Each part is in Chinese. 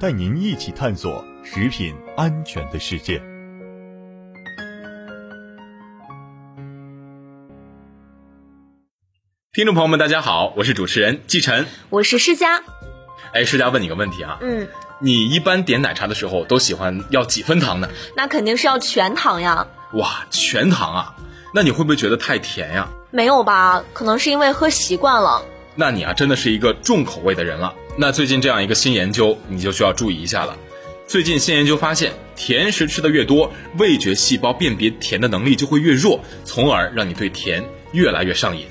带您一起探索食品安全的世界。听众朋友们，大家好，我是主持人季晨，我是施佳。哎，施佳问你个问题啊，嗯，你一般点奶茶的时候都喜欢要几分糖呢？那肯定是要全糖呀。哇，全糖啊？那你会不会觉得太甜呀？没有吧？可能是因为喝习惯了。那你啊，真的是一个重口味的人了。那最近这样一个新研究，你就需要注意一下了。最近新研究发现，甜食吃的越多，味觉细胞辨别甜的能力就会越弱，从而让你对甜越来越上瘾。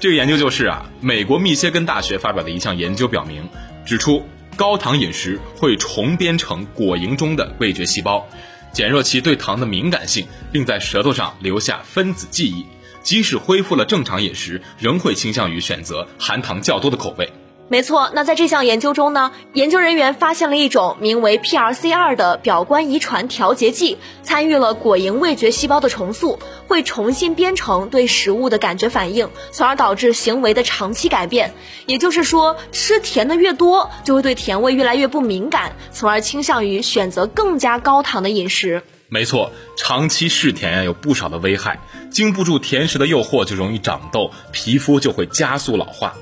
这个研究就是啊，美国密歇根大学发表的一项研究表明。指出，高糖饮食会重编成果蝇中的味觉细胞，减弱其对糖的敏感性，并在舌头上留下分子记忆。即使恢复了正常饮食，仍会倾向于选择含糖较多的口味。没错，那在这项研究中呢，研究人员发现了一种名为 PRC2 的表观遗传调节剂，参与了果蝇味觉细胞的重塑，会重新编程对食物的感觉反应，从而导致行为的长期改变。也就是说，吃甜的越多，就会对甜味越来越不敏感，从而倾向于选择更加高糖的饮食。没错，长期嗜甜呀，有不少的危害，经不住甜食的诱惑，就容易长痘，皮肤就会加速老化。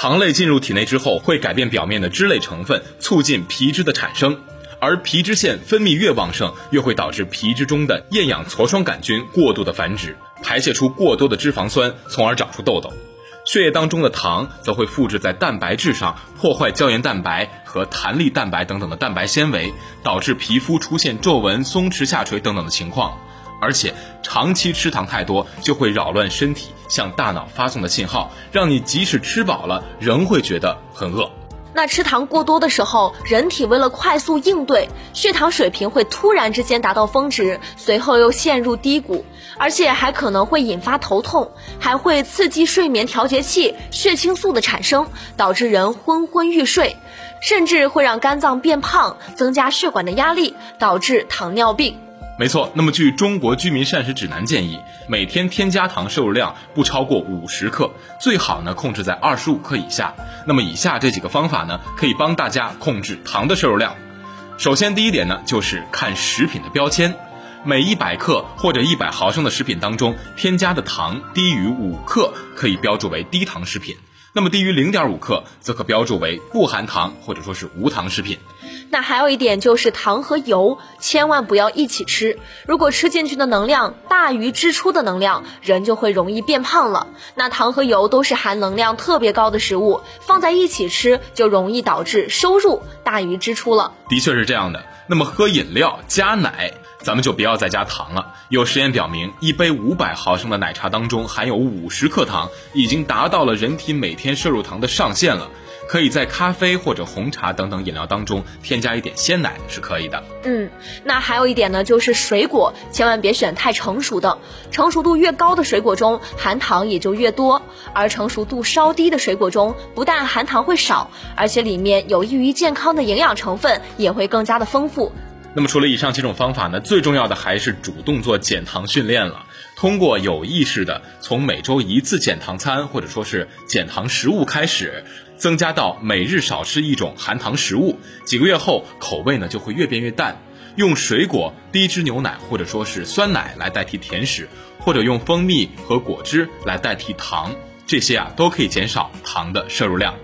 糖类进入体内之后，会改变表面的脂类成分，促进皮脂的产生，而皮脂腺分泌越旺盛，越会导致皮脂中的厌氧痤疮杆菌过度的繁殖，排泄出过多的脂肪酸，从而长出痘痘。血液当中的糖则会复制在蛋白质上，破坏胶原蛋白和弹力蛋白等等的蛋白纤维，导致皮肤出现皱纹、松弛下垂等等的情况。而且长期吃糖太多，就会扰乱身体向大脑发送的信号，让你即使吃饱了，仍会觉得很饿。那吃糖过多的时候，人体为了快速应对，血糖水平会突然之间达到峰值，随后又陷入低谷，而且还可能会引发头痛，还会刺激睡眠调节器血清素的产生，导致人昏昏欲睡，甚至会让肝脏变胖，增加血管的压力，导致糖尿病。没错，那么据《中国居民膳食指南》建议，每天添加糖摄入量不超过五十克，最好呢控制在二十五克以下。那么以下这几个方法呢，可以帮大家控制糖的摄入量。首先，第一点呢，就是看食品的标签，每一百克或者一百毫升的食品当中添加的糖低于五克，可以标注为低糖食品；那么低于零点五克，则可标注为不含糖或者说是无糖食品。那还有一点就是糖和油千万不要一起吃，如果吃进去的能量大于支出的能量，人就会容易变胖了。那糖和油都是含能量特别高的食物，放在一起吃就容易导致收入大于支出了。的确是这样的。那么喝饮料加奶，咱们就不要再加糖了。有实验表明，一杯五百毫升的奶茶当中含有五十克糖，已经达到了人体每天摄入糖的上限了。可以在咖啡或者红茶等等饮料当中添加一点鲜奶是可以的。嗯，那还有一点呢，就是水果千万别选太成熟的，成熟度越高的水果中含糖也就越多，而成熟度稍低的水果中不但含糖会少，而且里面有益于健康的营养成分也会更加的丰富。那么除了以上几种方法呢，最重要的还是主动做减糖训练了。通过有意识的从每周一次减糖餐或者说是减糖食物开始，增加到每日少吃一种含糖食物，几个月后口味呢就会越变越淡。用水果、低脂牛奶或者说是酸奶来代替甜食，或者用蜂蜜和果汁来代替糖，这些啊都可以减少糖的摄入量。